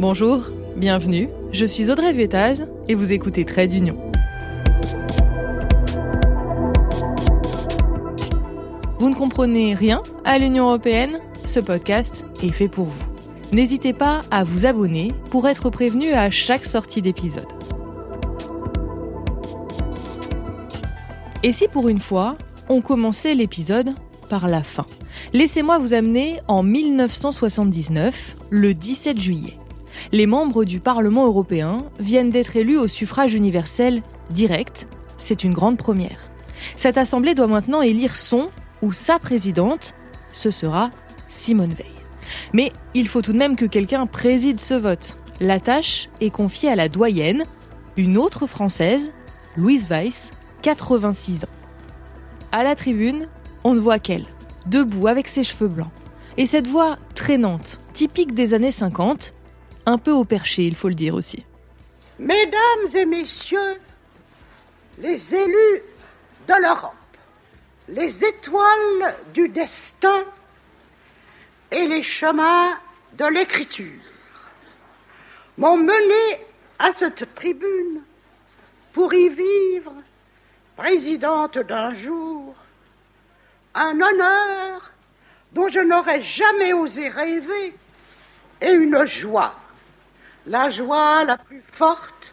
Bonjour, bienvenue, je suis Audrey Vuettaz et vous écoutez Trait d'Union. Vous ne comprenez rien à l'Union européenne Ce podcast est fait pour vous. N'hésitez pas à vous abonner pour être prévenu à chaque sortie d'épisode. Et si pour une fois, on commençait l'épisode par la fin? Laissez-moi vous amener en 1979, le 17 juillet les membres du Parlement européen viennent d'être élus au suffrage universel direct. C'est une grande première. Cette assemblée doit maintenant élire son ou sa présidente. Ce sera Simone Veil. Mais il faut tout de même que quelqu'un préside ce vote. La tâche est confiée à la doyenne, une autre française, Louise Weiss, 86 ans. À la tribune, on ne voit qu'elle, debout avec ses cheveux blancs. Et cette voix traînante, typique des années 50, un peu au perché, il faut le dire aussi. Mesdames et messieurs, les élus de l'Europe, les étoiles du destin et les chemins de l'écriture m'ont mené à cette tribune pour y vivre, présidente d'un jour, un honneur dont je n'aurais jamais osé rêver et une joie la joie la plus forte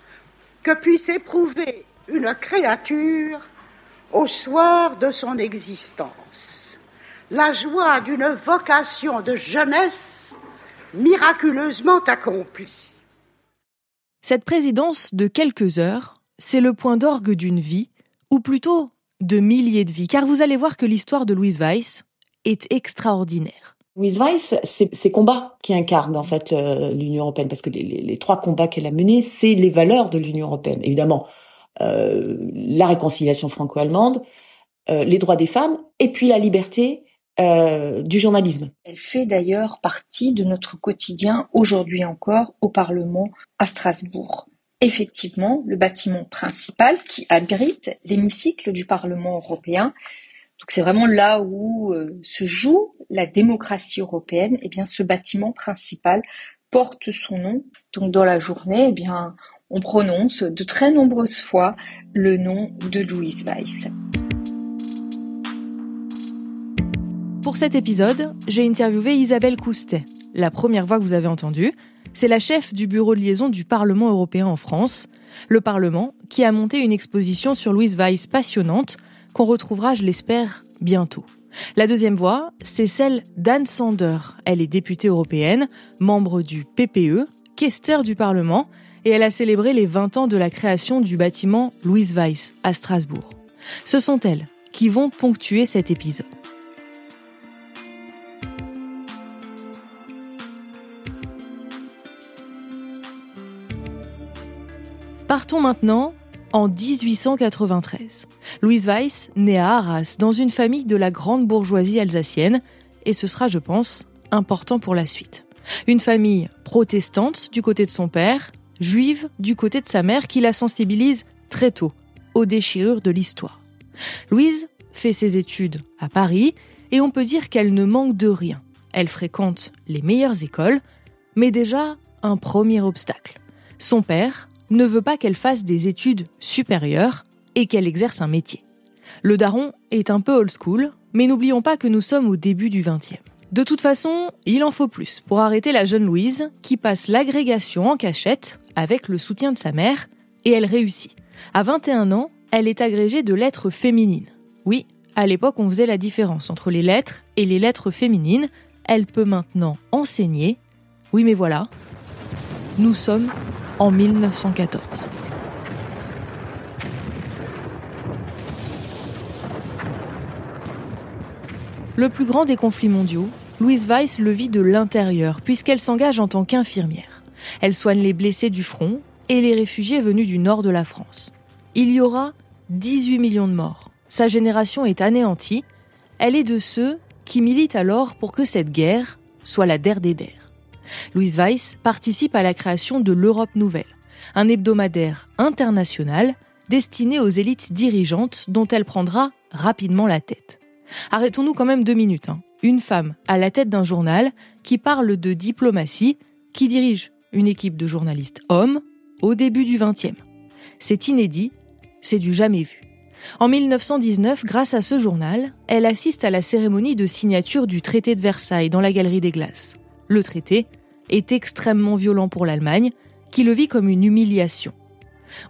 que puisse éprouver une créature au soir de son existence, la joie d'une vocation de jeunesse miraculeusement accomplie. Cette présidence de quelques heures, c'est le point d'orgue d'une vie, ou plutôt de milliers de vies, car vous allez voir que l'histoire de Louise Weiss est extraordinaire. Louise Weiss, c'est ces combats qui incarnent en fait l'Union européenne, parce que les, trois combats qu'elle a menés, c'est les valeurs de l'Union européenne. Évidemment, euh, la réconciliation franco-allemande, euh, les droits des femmes, et puis la liberté euh, du journalisme. Elle fait d'ailleurs partie de notre quotidien aujourd'hui encore au Parlement à Strasbourg. Effectivement, le bâtiment principal qui abrite l'hémicycle du Parlement européen donc c'est vraiment là où euh, se joue la démocratie européenne. Et eh bien ce bâtiment principal porte son nom. Donc dans la journée, eh bien on prononce de très nombreuses fois le nom de Louise Weiss. Pour cet épisode, j'ai interviewé Isabelle Coustet. La première voix que vous avez entendue, c'est la chef du bureau de liaison du Parlement européen en France, le Parlement qui a monté une exposition sur Louise Weiss passionnante qu'on retrouvera, je l'espère, bientôt. La deuxième voix, c'est celle d'Anne Sander. Elle est députée européenne, membre du PPE, questeur du Parlement, et elle a célébré les 20 ans de la création du bâtiment Louise Weiss à Strasbourg. Ce sont elles qui vont ponctuer cet épisode. Partons maintenant en 1893. Louise Weiss naît à Arras dans une famille de la grande bourgeoisie alsacienne et ce sera, je pense, important pour la suite. Une famille protestante du côté de son père, juive du côté de sa mère qui la sensibilise très tôt aux déchirures de l'histoire. Louise fait ses études à Paris et on peut dire qu'elle ne manque de rien. Elle fréquente les meilleures écoles, mais déjà un premier obstacle. Son père ne veut pas qu'elle fasse des études supérieures et qu'elle exerce un métier. Le daron est un peu old school, mais n'oublions pas que nous sommes au début du XXe. De toute façon, il en faut plus pour arrêter la jeune Louise qui passe l'agrégation en cachette avec le soutien de sa mère et elle réussit. À 21 ans, elle est agrégée de lettres féminines. Oui, à l'époque, on faisait la différence entre les lettres et les lettres féminines. Elle peut maintenant enseigner. Oui, mais voilà, nous sommes en 1914. Le plus grand des conflits mondiaux, Louise Weiss le vit de l'intérieur, puisqu'elle s'engage en tant qu'infirmière. Elle soigne les blessés du front et les réfugiés venus du nord de la France. Il y aura 18 millions de morts. Sa génération est anéantie. Elle est de ceux qui militent alors pour que cette guerre soit la der des der. Louise Weiss participe à la création de l'Europe Nouvelle, un hebdomadaire international destiné aux élites dirigeantes dont elle prendra rapidement la tête. Arrêtons-nous quand même deux minutes. Hein. Une femme à la tête d'un journal qui parle de diplomatie, qui dirige une équipe de journalistes hommes au début du XXe. C'est inédit, c'est du jamais vu. En 1919, grâce à ce journal, elle assiste à la cérémonie de signature du traité de Versailles dans la Galerie des Glaces. Le traité est extrêmement violent pour l'Allemagne, qui le vit comme une humiliation.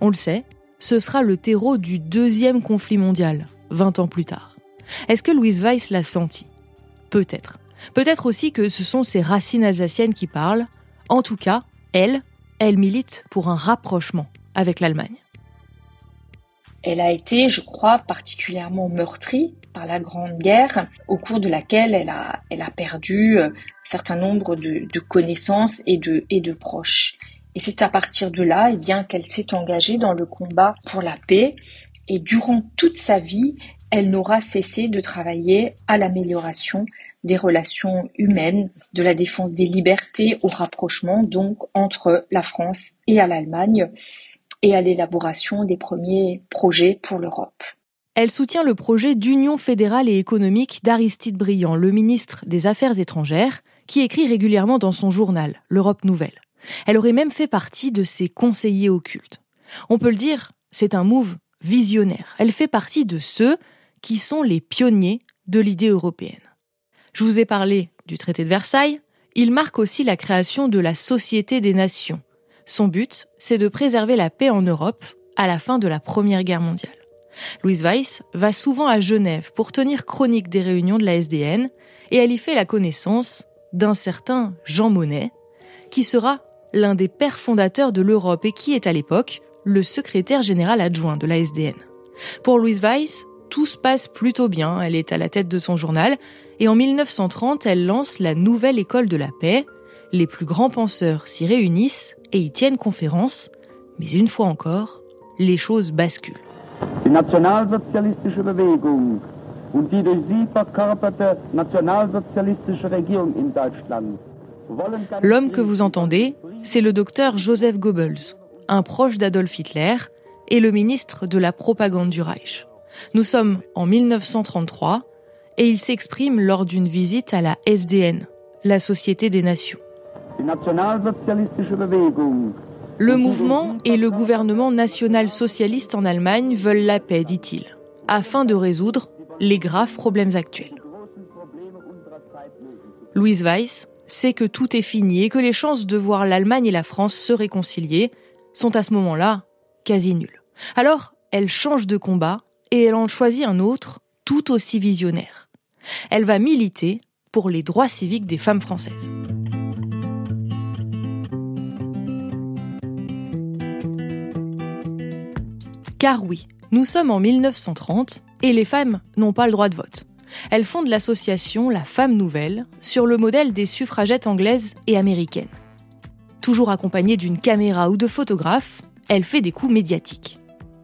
On le sait, ce sera le terreau du deuxième conflit mondial, 20 ans plus tard. Est-ce que Louise Weiss l'a senti? Peut-être. Peut-être aussi que ce sont ses racines alsaciennes qui parlent. En tout cas, elle, elle milite pour un rapprochement avec l'Allemagne. Elle a été, je crois, particulièrement meurtrie par la Grande Guerre, au cours de laquelle elle a, elle a perdu euh, un certain nombre de, connaissances et de, et de proches. Et c'est à partir de là, eh bien, qu'elle s'est engagée dans le combat pour la paix. Et durant toute sa vie, elle n'aura cessé de travailler à l'amélioration des relations humaines, de la défense des libertés au rapprochement donc entre la France et l'Allemagne et à l'élaboration des premiers projets pour l'Europe. Elle soutient le projet d'union fédérale et économique d'Aristide Briand, le ministre des Affaires étrangères, qui écrit régulièrement dans son journal, L'Europe Nouvelle. Elle aurait même fait partie de ses conseillers occultes. On peut le dire, c'est un move visionnaire. Elle fait partie de ceux qui sont les pionniers de l'idée européenne. Je vous ai parlé du traité de Versailles, il marque aussi la création de la Société des Nations. Son but, c'est de préserver la paix en Europe à la fin de la Première Guerre mondiale. Louise Weiss va souvent à Genève pour tenir chronique des réunions de la SDN et elle y fait la connaissance d'un certain Jean Monnet, qui sera l'un des pères fondateurs de l'Europe et qui est à l'époque le secrétaire général adjoint de la SDN. Pour Louise Weiss, tout se passe plutôt bien, elle est à la tête de son journal, et en 1930, elle lance la nouvelle école de la paix. Les plus grands penseurs s'y réunissent et y tiennent conférence, mais une fois encore, les choses basculent. L'homme que vous entendez, c'est le docteur Joseph Goebbels, un proche d'Adolf Hitler et le ministre de la propagande du Reich. Nous sommes en 1933 et il s'exprime lors d'une visite à la SDN, la Société des Nations. Le mouvement et le gouvernement national-socialiste en Allemagne veulent la paix, dit-il, afin de résoudre les graves problèmes actuels. Louise Weiss sait que tout est fini et que les chances de voir l'Allemagne et la France se réconcilier sont à ce moment-là quasi nulles. Alors, elle change de combat et elle en choisit un autre tout aussi visionnaire. Elle va militer pour les droits civiques des femmes françaises. Car oui, nous sommes en 1930 et les femmes n'ont pas le droit de vote. Elle fonde l'association La Femme Nouvelle sur le modèle des suffragettes anglaises et américaines. Toujours accompagnée d'une caméra ou de photographes, elle fait des coups médiatiques.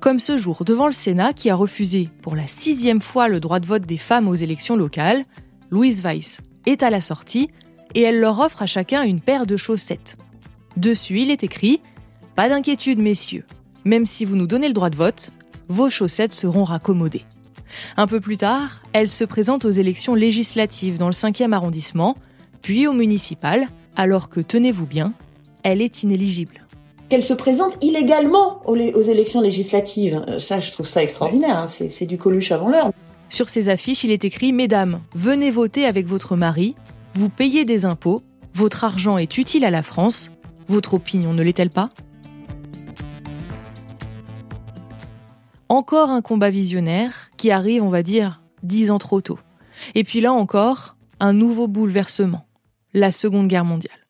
Comme ce jour devant le Sénat qui a refusé pour la sixième fois le droit de vote des femmes aux élections locales, Louise Weiss est à la sortie et elle leur offre à chacun une paire de chaussettes. Dessus, il est écrit Pas d'inquiétude, messieurs. Même si vous nous donnez le droit de vote, vos chaussettes seront raccommodées. Un peu plus tard, elle se présente aux élections législatives dans le 5e arrondissement, puis aux municipales, alors que, tenez-vous bien, elle est inéligible qu'elle se présente illégalement aux, élections législatives. Euh, ça, je trouve ça extraordinaire. Hein. C'est du coluche avant l'heure. Sur ces affiches, il est écrit Mesdames, venez voter avec votre mari, vous payez des impôts, votre argent est utile à la France, votre opinion ne l'est-elle pas? Encore un combat visionnaire qui arrive, on va dire, dix ans trop tôt. Et puis là encore, un nouveau bouleversement, la Seconde Guerre mondiale.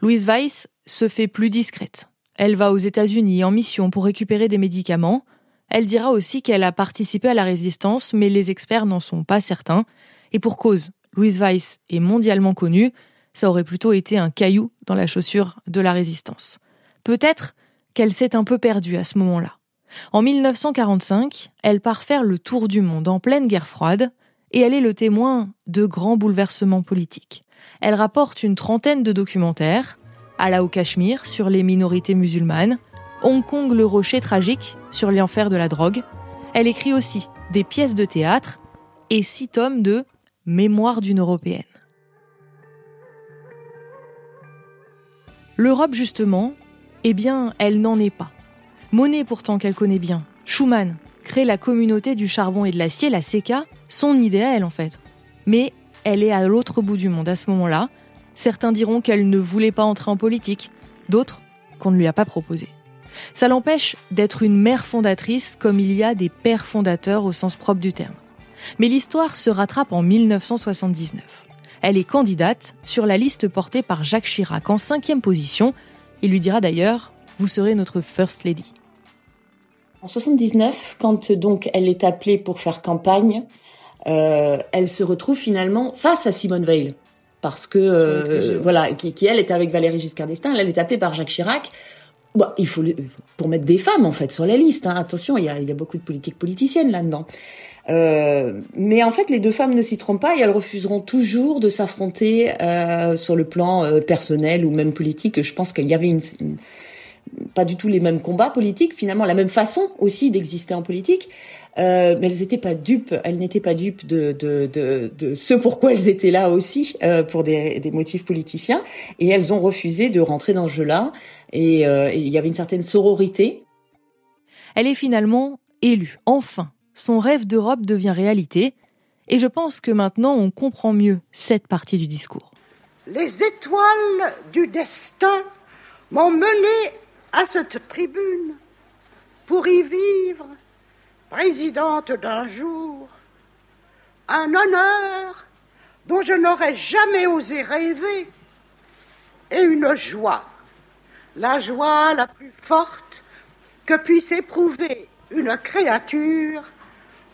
Louise Weiss se fait plus discrète. Elle va aux États-Unis en mission pour récupérer des médicaments. Elle dira aussi qu'elle a participé à la résistance, mais les experts n'en sont pas certains. Et pour cause, Louise Weiss est mondialement connue, ça aurait plutôt été un caillou dans la chaussure de la résistance. Peut-être qu'elle s'est un peu perdue à ce moment-là. En 1945, elle part faire le tour du monde en pleine guerre froide, et elle est le témoin de grands bouleversements politiques. Elle rapporte une trentaine de documentaires, Allah au Cachemire sur les minorités musulmanes, Hong Kong le rocher tragique sur l'enfer de la drogue. Elle écrit aussi des pièces de théâtre et six tomes de Mémoire d'une européenne. L'Europe, justement, eh bien, elle n'en est pas. Monet, pourtant, qu'elle connaît bien, Schumann, crée la communauté du charbon et de l'acier, la CECA, son elle, en fait. Mais elle est à l'autre bout du monde à ce moment-là. Certains diront qu'elle ne voulait pas entrer en politique, d'autres qu'on ne lui a pas proposé. Ça l'empêche d'être une mère fondatrice comme il y a des pères fondateurs au sens propre du terme. Mais l'histoire se rattrape en 1979. Elle est candidate sur la liste portée par Jacques Chirac en cinquième position. Il lui dira d'ailleurs Vous serez notre First Lady. En 79, quand donc elle est appelée pour faire campagne, euh, elle se retrouve finalement face à Simone Veil parce que euh, voilà, qui, qui, elle était avec Valérie Giscard d'Estaing, elle est appelée par Jacques Chirac Bah, il faut pour mettre des femmes en fait sur la liste. Hein. Attention, il y a, il y a beaucoup de politiques politiciennes là-dedans. Euh, mais en fait, les deux femmes ne s'y trompent pas et elles refuseront toujours de s'affronter euh, sur le plan euh, personnel ou même politique. Je pense qu'il y avait une, une, pas du tout les mêmes combats politiques, finalement la même façon aussi d'exister en politique. Euh, mais elles n'étaient pas dupes, elles n'étaient pas dupes de, de, de, de, ce pourquoi elles étaient là aussi, euh, pour des, des, motifs politiciens, et elles ont refusé de rentrer dans ce jeu-là, et, euh, et il y avait une certaine sororité. Elle est finalement élue, enfin. Son rêve d'Europe devient réalité, et je pense que maintenant on comprend mieux cette partie du discours. Les étoiles du destin m'ont mené à cette tribune pour y vivre présidente d'un jour, un honneur dont je n'aurais jamais osé rêver, et une joie, la joie la plus forte que puisse éprouver une créature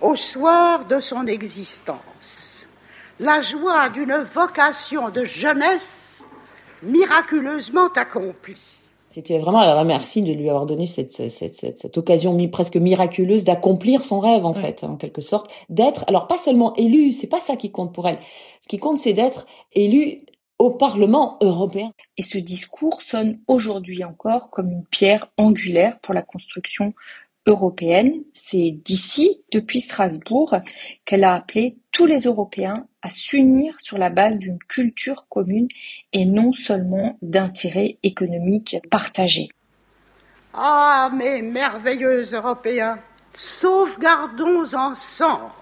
au soir de son existence, la joie d'une vocation de jeunesse miraculeusement accomplie. C'était vraiment à la merci de lui avoir donné cette, cette, cette, cette occasion presque miraculeuse d'accomplir son rêve, en fait, en quelque sorte, d'être, alors pas seulement élu, c'est pas ça qui compte pour elle. Ce qui compte, c'est d'être élu au Parlement européen. Et ce discours sonne aujourd'hui encore comme une pierre angulaire pour la construction européenne. C'est d'ici, depuis Strasbourg, qu'elle a appelé tous les Européens à s'unir sur la base d'une culture commune et non seulement d'intérêts économiques partagés. Ah, mes merveilleux Européens, sauvegardons ensemble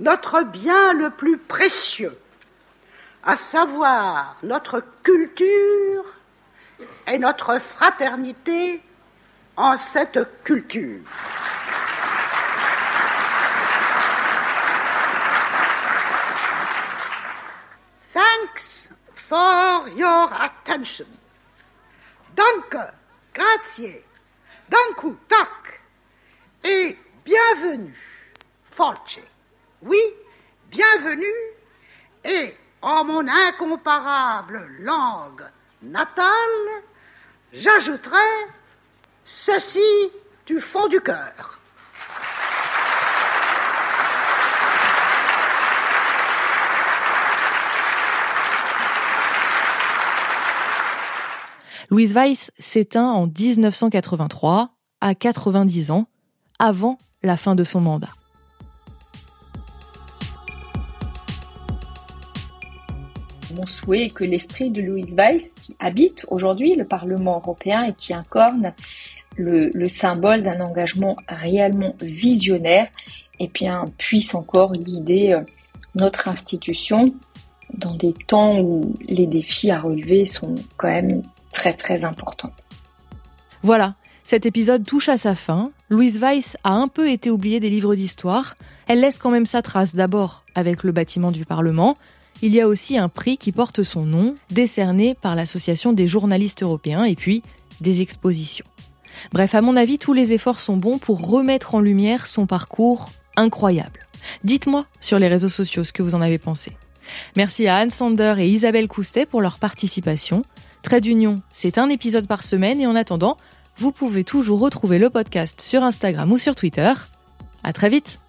notre bien le plus précieux, à savoir notre culture et notre fraternité en cette culture. For your attention. Danke, grazie, danku, tak, et bienvenue, force. Oui, bienvenue, et en mon incomparable langue natale, j'ajouterai ceci du fond du cœur. Louise Weiss s'éteint en 1983, à 90 ans, avant la fin de son mandat. Mon souhait est que l'esprit de Louise Weiss, qui habite aujourd'hui le Parlement européen et qui incorne le, le symbole d'un engagement réellement visionnaire, eh puisse encore guider notre institution dans des temps où les défis à relever sont quand même très très importants. Voilà, cet épisode touche à sa fin. Louise Weiss a un peu été oubliée des livres d'histoire. Elle laisse quand même sa trace d'abord avec le bâtiment du Parlement. Il y a aussi un prix qui porte son nom, décerné par l'Association des journalistes européens, et puis des expositions. Bref, à mon avis, tous les efforts sont bons pour remettre en lumière son parcours incroyable. Dites-moi sur les réseaux sociaux ce que vous en avez pensé. Merci à Anne Sander et Isabelle Coustet pour leur participation. Trait d'Union, c'est un épisode par semaine et en attendant, vous pouvez toujours retrouver le podcast sur Instagram ou sur Twitter. À très vite!